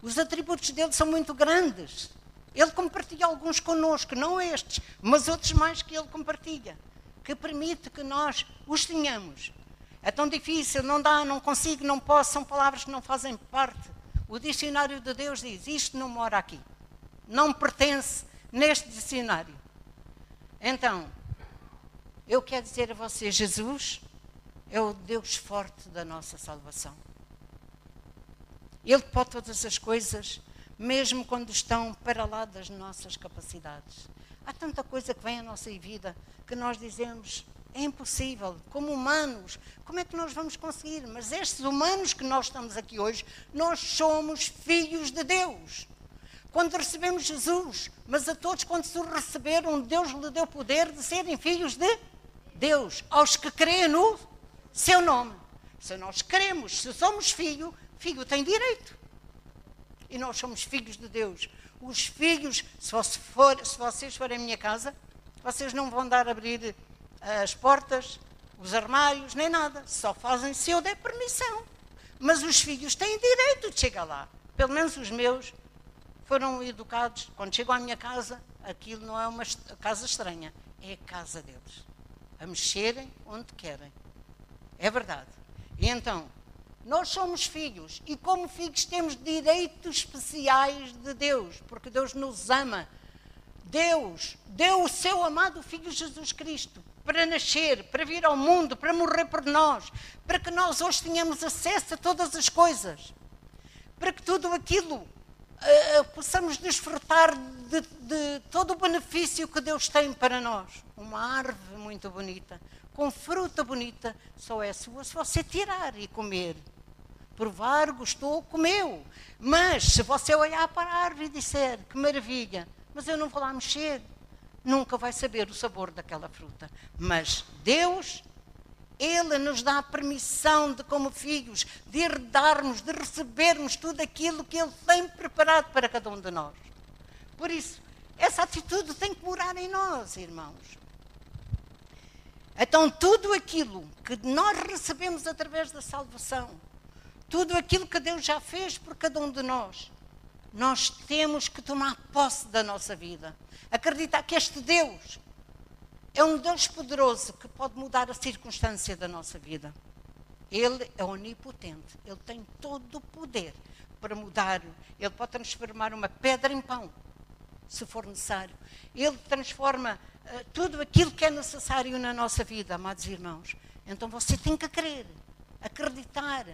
os atributos dele são muito grandes. Ele compartilha alguns connosco, não estes, mas outros mais que ele compartilha, que permite que nós os tenhamos. É tão difícil, não dá, não consigo, não posso, são palavras que não fazem parte. O dicionário de Deus diz: isto não mora aqui, não pertence neste dicionário. Então, eu quero dizer a você: Jesus é o Deus forte da nossa salvação. Ele pode todas as coisas, mesmo quando estão para lá das nossas capacidades. Há tanta coisa que vem à nossa vida que nós dizemos é impossível. Como humanos, como é que nós vamos conseguir? Mas estes humanos que nós estamos aqui hoje, nós somos filhos de Deus. Quando recebemos Jesus, mas a todos quando se receberam, Deus lhe deu poder de serem filhos de Deus, aos que creem no seu nome. Se nós queremos, se somos filhos, Filho tem direito. E nós somos filhos de Deus. Os filhos, se, for, se vocês forem à minha casa, vocês não vão dar a abrir eh, as portas, os armários, nem nada. Só fazem se eu der permissão. Mas os filhos têm direito de chegar lá. Pelo menos os meus foram educados. Quando chegam à minha casa, aquilo não é uma casa estranha, é a casa deles. A mexerem onde querem. É verdade. E então, nós somos filhos e, como filhos, temos direitos especiais de Deus, porque Deus nos ama. Deus deu o seu amado Filho Jesus Cristo para nascer, para vir ao mundo, para morrer por nós, para que nós hoje tenhamos acesso a todas as coisas, para que tudo aquilo uh, possamos desfrutar de, de todo o benefício que Deus tem para nós. Uma árvore muito bonita, com fruta bonita, só é sua se você tirar e comer provar, gostou, comeu. Mas se você olhar para a árvore e disser que maravilha, mas eu não vou lá mexer, nunca vai saber o sabor daquela fruta. Mas Deus, Ele nos dá a permissão de, como filhos, de herdarmos, de recebermos tudo aquilo que Ele tem preparado para cada um de nós. Por isso, essa atitude tem que morar em nós, irmãos. Então, tudo aquilo que nós recebemos através da salvação, tudo aquilo que Deus já fez por cada um de nós. Nós temos que tomar posse da nossa vida. Acreditar que este Deus é um Deus poderoso que pode mudar a circunstância da nossa vida. Ele é onipotente, ele tem todo o poder para mudar. Ele pode transformar uma pedra em pão, se for necessário. Ele transforma uh, tudo aquilo que é necessário na nossa vida, amados irmãos. Então você tem que crer, acreditar,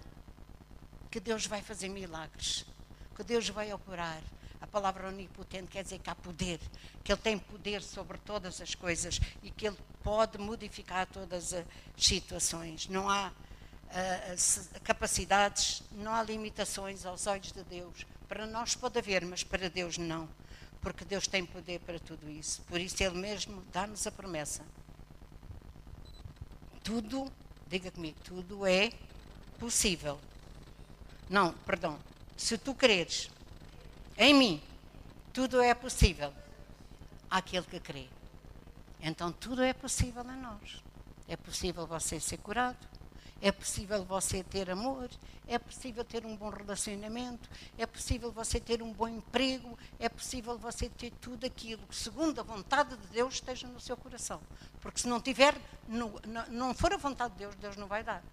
que Deus vai fazer milagres, que Deus vai operar. A palavra onipotente quer dizer que há poder, que Ele tem poder sobre todas as coisas e que Ele pode modificar todas as situações. Não há uh, capacidades, não há limitações aos olhos de Deus. Para nós pode haver, mas para Deus não. Porque Deus tem poder para tudo isso. Por isso Ele mesmo dá-nos a promessa. Tudo, diga comigo, tudo é possível. Não, perdão. Se tu creres em mim, tudo é possível àquele que crê. Então tudo é possível a nós. É possível você ser curado, é possível você ter amor, é possível ter um bom relacionamento, é possível você ter um bom emprego, é possível você ter tudo aquilo que, segundo a vontade de Deus, esteja no seu coração. Porque se não tiver, não, não for a vontade de Deus, Deus não vai dar.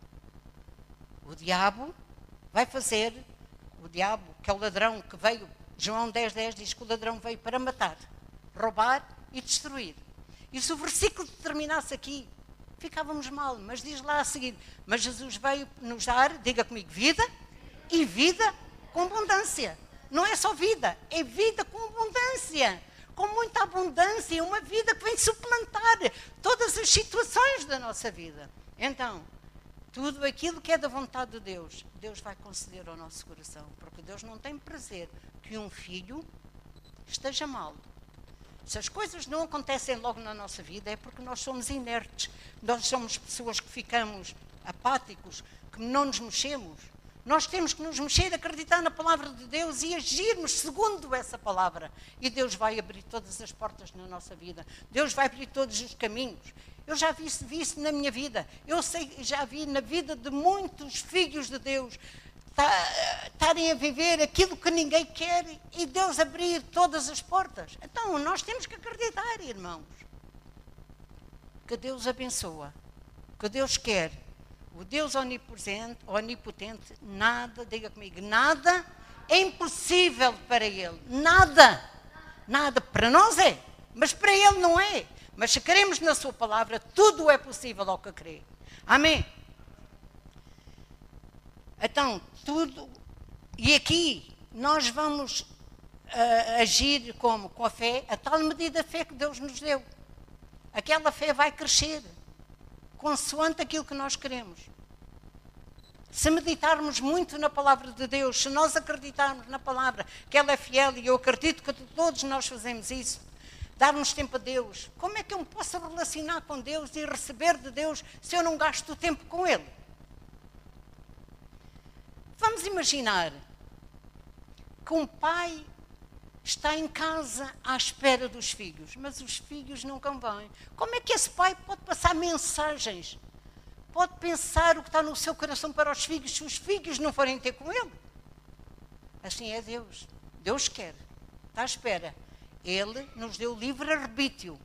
O diabo vai fazer, o diabo, que é o ladrão que veio, João 10, 10 diz que o ladrão veio para matar, roubar e destruir. E se o versículo terminasse aqui, ficávamos mal. Mas diz lá a seguir: Mas Jesus veio nos dar, diga comigo, vida e vida com abundância. Não é só vida, é vida com abundância. Com muita abundância, uma vida que vem suplantar todas as situações da nossa vida. Então, tudo aquilo que é da vontade de Deus, Deus vai conceder ao nosso coração. Porque Deus não tem prazer que um filho esteja mal. Se as coisas não acontecem logo na nossa vida, é porque nós somos inertes. Nós somos pessoas que ficamos apáticos, que não nos mexemos. Nós temos que nos mexer, acreditar na palavra de Deus e agirmos segundo essa palavra. E Deus vai abrir todas as portas na nossa vida. Deus vai abrir todos os caminhos. Eu já vi, vi isso na minha vida. Eu sei, já vi na vida de muitos filhos de Deus estarem a viver aquilo que ninguém quer e Deus abrir todas as portas. Então, nós temos que acreditar, irmãos, que Deus abençoa, que Deus quer. O Deus onipotente, onipotente, nada, diga comigo, nada é impossível para Ele. Nada. Nada. Para nós é, mas para Ele não é. Mas se queremos na Sua palavra, tudo é possível ao que crê. Amém? Então, tudo. E aqui nós vamos uh, agir como? Com a fé, a tal medida a fé que Deus nos deu. Aquela fé vai crescer, consoante aquilo que nós queremos. Se meditarmos muito na palavra de Deus, se nós acreditarmos na palavra, que ela é fiel, e eu acredito que todos nós fazemos isso, darmos tempo a Deus, como é que eu me posso relacionar com Deus e receber de Deus se eu não gasto tempo com Ele? Vamos imaginar que um pai está em casa à espera dos filhos, mas os filhos nunca vêm. Como é que esse pai pode passar mensagens? Pode pensar o que está no seu coração para os filhos se os filhos não forem ter com ele? Assim é Deus. Deus quer. Está à espera. Ele nos deu livre-arbítrio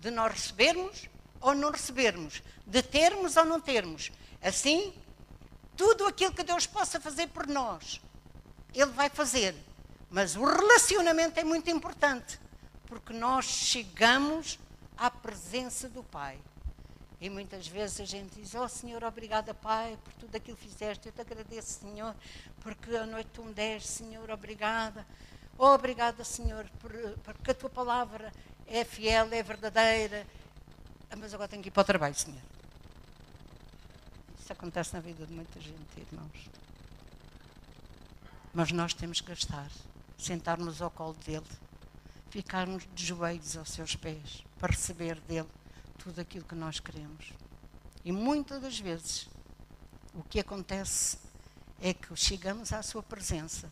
de nós recebermos ou não recebermos, de termos ou não termos. Assim, tudo aquilo que Deus possa fazer por nós, Ele vai fazer. Mas o relacionamento é muito importante, porque nós chegamos à presença do Pai. E muitas vezes a gente diz: Oh Senhor, obrigada, Pai, por tudo aquilo que fizeste. Eu te agradeço, Senhor, porque a noite tu me deste, Senhor, obrigada. Oh, obrigada, Senhor, por, porque a tua palavra é fiel, é verdadeira. Ah, mas agora tenho que ir para o trabalho, Senhor. Isso acontece na vida de muita gente, irmãos. Mas nós temos que gastar, sentarmos ao colo dele, ficarmos de joelhos aos seus pés, para receber dele tudo aquilo que nós queremos. E muitas das vezes o que acontece é que chegamos à sua presença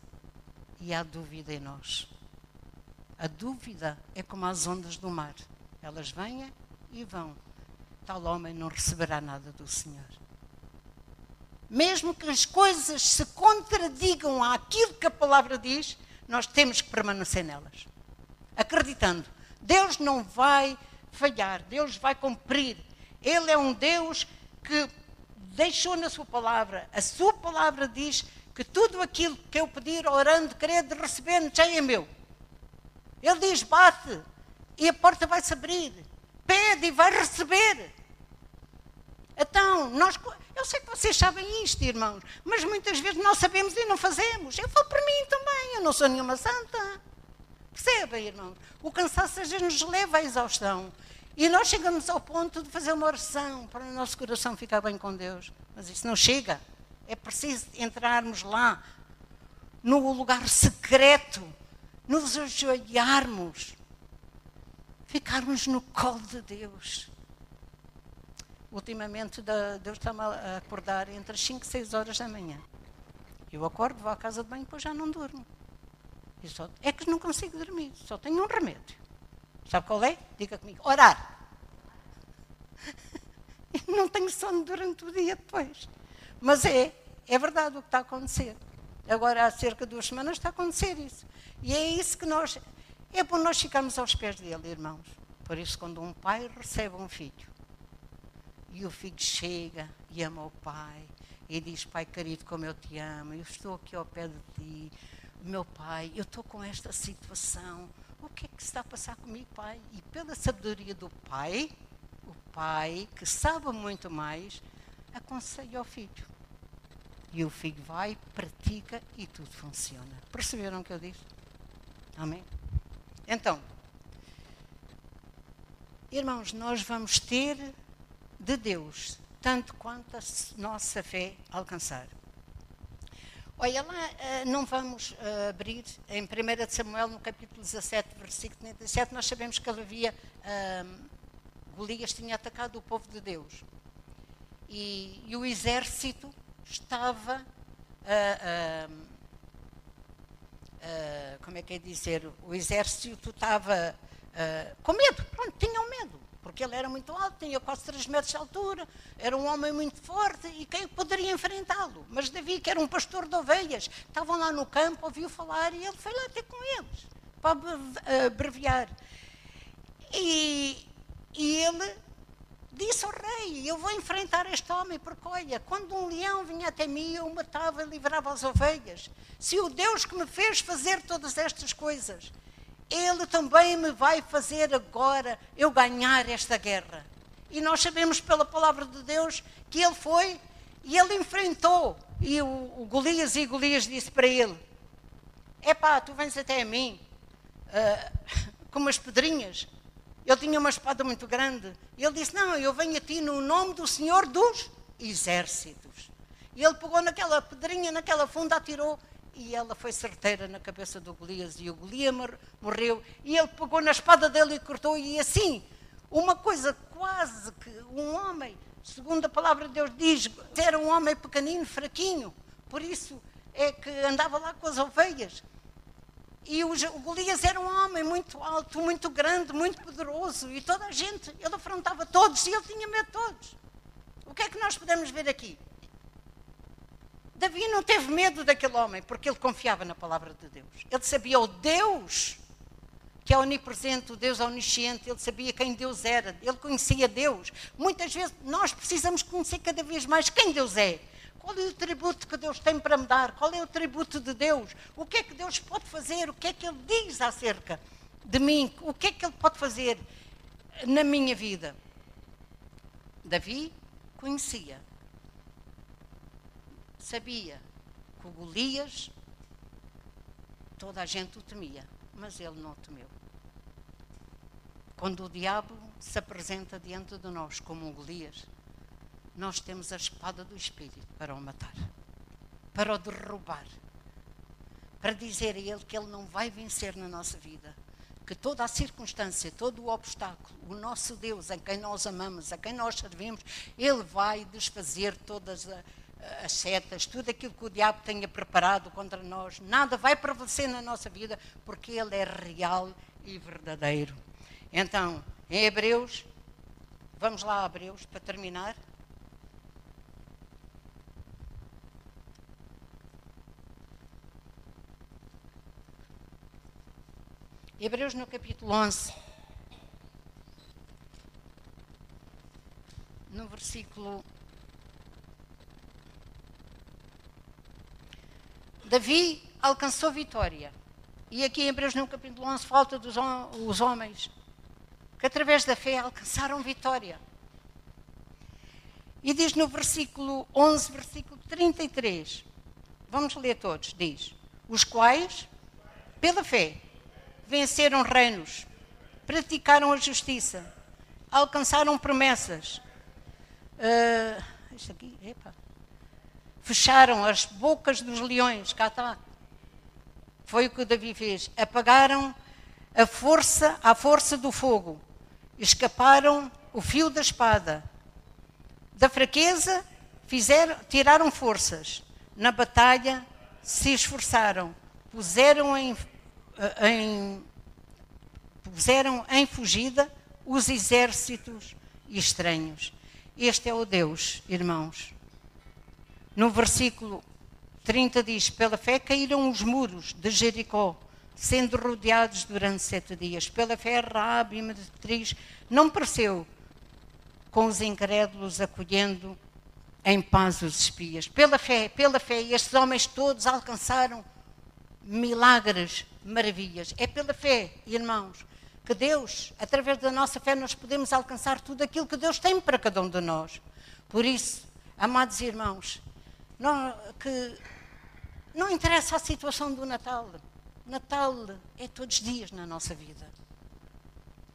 e há dúvida em nós. A dúvida é como as ondas do mar. Elas vêm e vão. Tal homem não receberá nada do Senhor mesmo que as coisas se contradigam àquilo que a palavra diz, nós temos que permanecer nelas. Acreditando. Deus não vai falhar, Deus vai cumprir. Ele é um Deus que deixou na sua palavra. A sua palavra diz que tudo aquilo que eu pedir, orando, querendo, recebendo, já é meu. Ele diz: bate e a porta vai se abrir. Pede e vai receber. Então, nós, eu sei que vocês sabem isto, irmãos, mas muitas vezes nós sabemos e não fazemos. Eu falo para mim também, eu não sou nenhuma santa. Percebem, irmãos? O cansaço às vezes nos leva à exaustão. E nós chegamos ao ponto de fazer uma oração para o nosso coração ficar bem com Deus. Mas isso não chega. É preciso entrarmos lá, no lugar secreto, nos ajoelharmos, ficarmos no colo de Deus. Ultimamente, Deus está-me a acordar entre as 5 e 6 horas da manhã. Eu acordo, vou à casa de banho e depois já não durmo. Só, é que não consigo dormir, só tenho um remédio. Sabe qual é? Diga comigo: orar. não tenho sono durante o dia depois. Mas é, é verdade o que está a acontecer. Agora, há cerca de duas semanas está a acontecer isso. E é isso que nós. É bom nós ficarmos aos pés dele, irmãos. Por isso, quando um pai recebe um filho, e o filho chega e ama o pai, e diz: Pai querido, como eu te amo, eu estou aqui ao pé de ti, meu pai, eu estou com esta situação, o que é que está a passar comigo, pai? E pela sabedoria do pai, o pai, que sabe muito mais, aconselha ao filho. E o filho vai, pratica e tudo funciona. Perceberam o que eu disse? Amém? Então, irmãos, nós vamos ter de Deus tanto quanto a nossa fé alcançar. Olha, lá eh, não vamos eh, abrir em 1 Samuel, no capítulo 17, versículo 37, nós sabemos que havia, um, Golias tinha atacado o povo de Deus. E, e o exército estava, uh, uh, uh, como é que é dizer, o exército estava com medo, pronto, tinham medo porque ele era muito alto, tinha quase 3 metros de altura, era um homem muito forte e quem poderia enfrentá-lo? Mas Davi, que era um pastor de ovelhas, estavam lá no campo, ouviu falar e ele foi lá ter com eles, para abreviar. E, e ele disse ao rei: Eu vou enfrentar este homem, porque olha, quando um leão vinha até mim, eu matava e livrava as ovelhas. Se o Deus que me fez fazer todas estas coisas ele também me vai fazer agora eu ganhar esta guerra. E nós sabemos pela palavra de Deus que ele foi e ele enfrentou. E o, o Golias e Golias disse para ele: Epá, tu vens até a mim uh, com umas pedrinhas. Ele tinha uma espada muito grande. E ele disse: Não, eu venho a ti no nome do Senhor dos Exércitos. E ele pegou naquela pedrinha, naquela funda, atirou e ela foi certeira na cabeça do Golias e o Golias morreu e ele pegou na espada dele e cortou e assim, uma coisa quase que um homem, segundo a palavra de Deus diz, era um homem pequenino, fraquinho, por isso é que andava lá com as ovelhas. E o, Golias era um homem muito alto, muito grande, muito poderoso e toda a gente, ele afrontava todos e ele tinha medo de todos. O que é que nós podemos ver aqui? Davi não teve medo daquele homem, porque ele confiava na palavra de Deus. Ele sabia o Deus, que é onipresente, o Deus onisciente, ele sabia quem Deus era, ele conhecia Deus. Muitas vezes nós precisamos conhecer cada vez mais quem Deus é. Qual é o tributo que Deus tem para me dar? Qual é o tributo de Deus? O que é que Deus pode fazer? O que é que Ele diz acerca de mim? O que é que Ele pode fazer na minha vida? Davi conhecia sabia que o Golias, toda a gente o temia, mas ele não o temeu. Quando o diabo se apresenta diante de nós como um Golias, nós temos a espada do Espírito para o matar, para o derrubar, para dizer a ele que ele não vai vencer na nossa vida, que toda a circunstância, todo o obstáculo, o nosso Deus, a quem nós amamos, a quem nós servimos, ele vai desfazer todas as as setas, tudo aquilo que o diabo tenha preparado contra nós, nada vai prevalecer na nossa vida, porque ele é real e verdadeiro. Então, em Hebreus, vamos lá a Hebreus para terminar. Hebreus no capítulo 11, no versículo Davi alcançou vitória. E aqui em Hebreus no capítulo 11 falta dos os homens que através da fé alcançaram vitória. E diz no versículo 11, versículo 33, vamos ler todos, diz, os quais, pela fé, venceram reinos, praticaram a justiça, alcançaram promessas. Uh, isto aqui, epa. Fecharam as bocas dos leões, cá está. Foi o que o Davi fez. Apagaram a força, a força do fogo. Escaparam o fio da espada. Da fraqueza fizeram, tiraram forças. Na batalha se esforçaram. Puseram em, em, puseram em fugida os exércitos estranhos. Este é o Deus, irmãos. No versículo 30 diz: Pela fé caíram os muros de Jericó, sendo rodeados durante sete dias. Pela fé, Raab e Meretriz não pareceu com os incrédulos acolhendo em paz os espias. Pela fé, pela fé, estes homens todos alcançaram milagres, maravilhas. É pela fé, irmãos, que Deus, através da nossa fé, nós podemos alcançar tudo aquilo que Deus tem para cada um de nós. Por isso, amados irmãos, não, que não interessa a situação do Natal. Natal é todos os dias na nossa vida.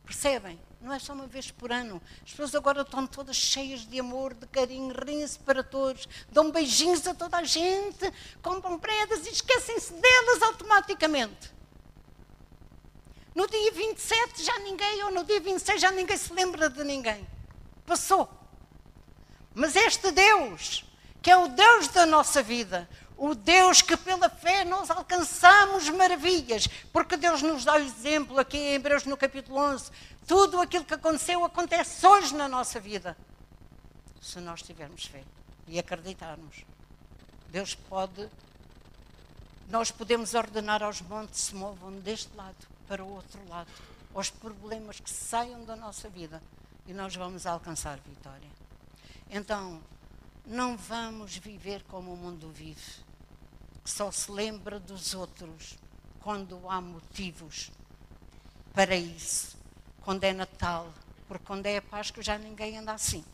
Percebem? Não é só uma vez por ano. As pessoas agora estão todas cheias de amor, de carinho, riem-se para todos, dão beijinhos a toda a gente, compram prendas e esquecem-se delas automaticamente. No dia 27 já ninguém, ou no dia 26 já ninguém se lembra de ninguém. Passou. Mas este Deus, que é o Deus da nossa vida, o Deus que pela fé nós alcançamos maravilhas, porque Deus nos dá o exemplo aqui em Hebreus no capítulo 11. Tudo aquilo que aconteceu acontece hoje na nossa vida. Se nós tivermos fé e acreditarmos. Deus pode, nós podemos ordenar aos montes se movam deste lado para o outro lado, aos problemas que saiam da nossa vida e nós vamos alcançar vitória. Então, não vamos viver como o mundo vive, que só se lembra dos outros quando há motivos para isso. Quando é Natal, porque quando é a Páscoa já ninguém anda assim.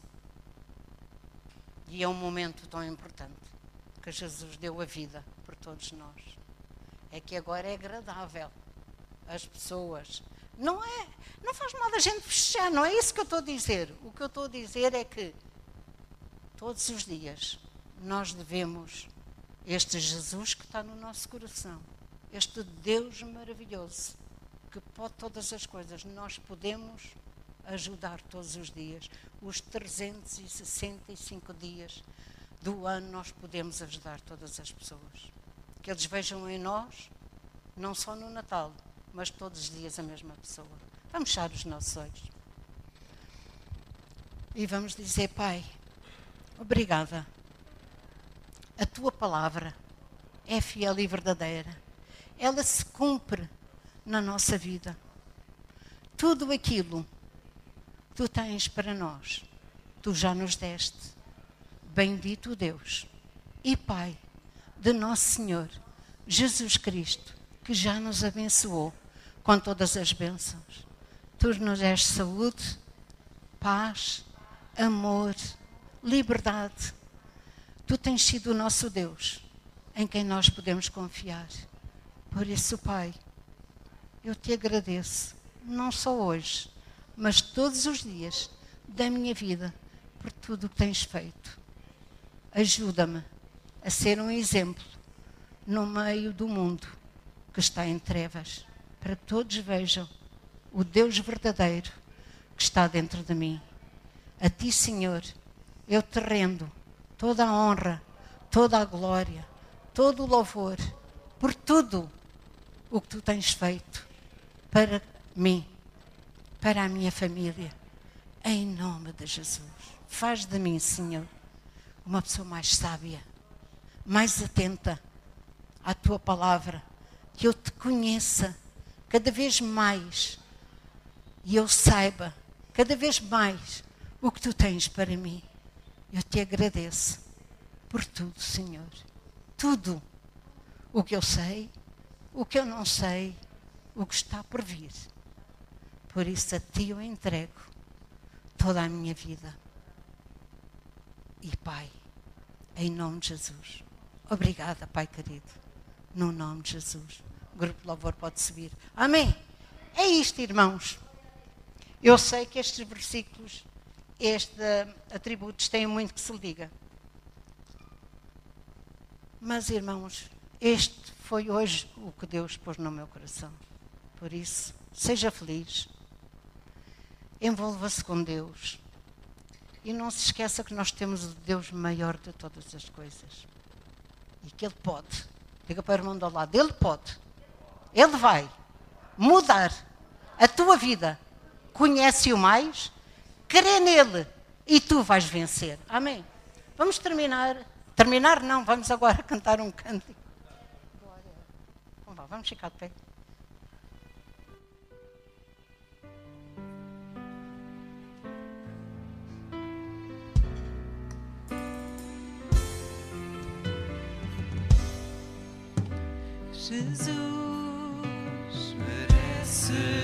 E é um momento tão importante que Jesus deu a vida por todos nós. É que agora é agradável as pessoas. Não é, não faz mal a gente fechar, não é isso que eu estou a dizer. O que eu estou a dizer é que todos os dias nós devemos este Jesus que está no nosso coração, este Deus maravilhoso que pode todas as coisas, nós podemos ajudar todos os dias. Os 365 dias do ano nós podemos ajudar todas as pessoas. Que eles vejam em nós, não só no Natal, mas todos os dias a mesma pessoa. Vamos fechar os nossos olhos. E vamos dizer, Pai, Obrigada. A tua palavra é fiel e verdadeira. Ela se cumpre na nossa vida. Tudo aquilo que tu tens para nós, tu já nos deste. Bendito Deus e Pai de nosso Senhor Jesus Cristo, que já nos abençoou com todas as bênçãos. Tu nos deste saúde, paz, amor liberdade. Tu tens sido o nosso Deus, em quem nós podemos confiar. Por isso, Pai, eu te agradeço, não só hoje, mas todos os dias da minha vida, por tudo o que tens feito. Ajuda-me a ser um exemplo no meio do mundo que está em trevas, para que todos vejam o Deus verdadeiro que está dentro de mim. A ti, Senhor, eu te rendo toda a honra, toda a glória, todo o louvor por tudo o que tu tens feito para mim, para a minha família. Em nome de Jesus. Faz de mim, Senhor, uma pessoa mais sábia, mais atenta à tua palavra, que eu te conheça cada vez mais e eu saiba cada vez mais o que tu tens para mim. Eu te agradeço por tudo, Senhor. Tudo. O que eu sei, o que eu não sei, o que está por vir. Por isso a ti eu entrego toda a minha vida. E Pai, em nome de Jesus. Obrigada, Pai querido. No nome de Jesus. O grupo de louvor pode subir. Amém. É isto, irmãos. Eu sei que estes versículos, estes atributos, têm muito que se lhe diga. Mas, irmãos, este foi hoje o que Deus pôs no meu coração. Por isso, seja feliz. Envolva-se com Deus. E não se esqueça que nós temos o Deus maior de todas as coisas. E que Ele pode. Diga para o irmão do lado, Ele pode. Ele vai mudar a tua vida. Conhece-o mais, crê nele e tu vais vencer. Amém. Vamos terminar. Terminar não, vamos agora cantar um cântico. Vamos ficar de pé. Jesus merece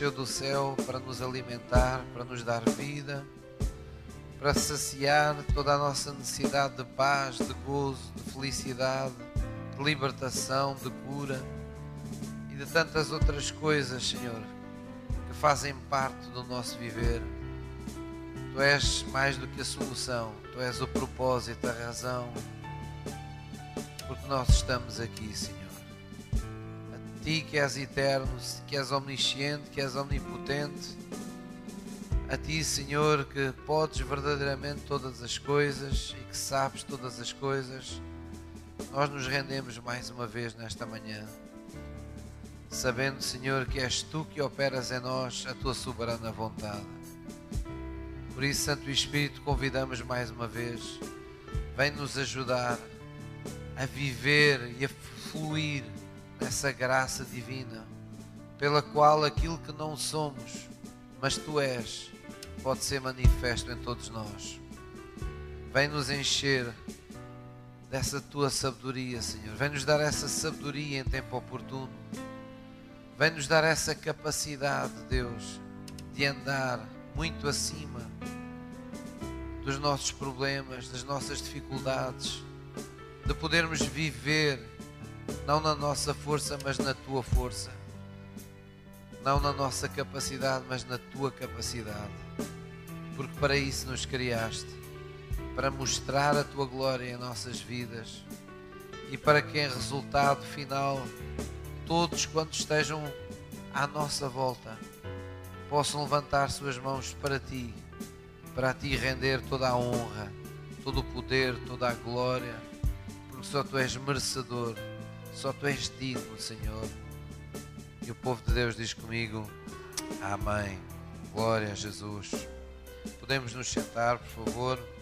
desceu do céu para nos alimentar, para nos dar vida, para saciar toda a nossa necessidade de paz, de gozo, de felicidade, de libertação, de cura e de tantas outras coisas, Senhor, que fazem parte do nosso viver. Tu és mais do que a solução, tu és o propósito, a razão, porque nós estamos aqui, Senhor. Ti que és eterno, que és omnisciente, que és omnipotente, a Ti, Senhor, que podes verdadeiramente todas as coisas e que sabes todas as coisas, nós nos rendemos mais uma vez nesta manhã, sabendo, Senhor, que és Tu que operas em nós a Tua soberana vontade. Por isso, Santo Espírito, convidamos mais uma vez, vem nos ajudar a viver e a fluir nessa graça divina, pela qual aquilo que não somos, mas tu és, pode ser manifesto em todos nós. Vem nos encher dessa tua sabedoria, Senhor. Vem nos dar essa sabedoria em tempo oportuno. Vem nos dar essa capacidade, Deus, de andar muito acima dos nossos problemas, das nossas dificuldades, de podermos viver não na nossa força, mas na tua força, não na nossa capacidade, mas na tua capacidade, porque para isso nos criaste para mostrar a tua glória em nossas vidas e para que em resultado final todos quando estejam à nossa volta possam levantar suas mãos para ti, para ti render toda a honra, todo o poder, toda a glória, porque só tu és merecedor, só tu és digno, Senhor. E o povo de Deus diz comigo: Amém. Glória a Jesus. Podemos nos sentar, por favor.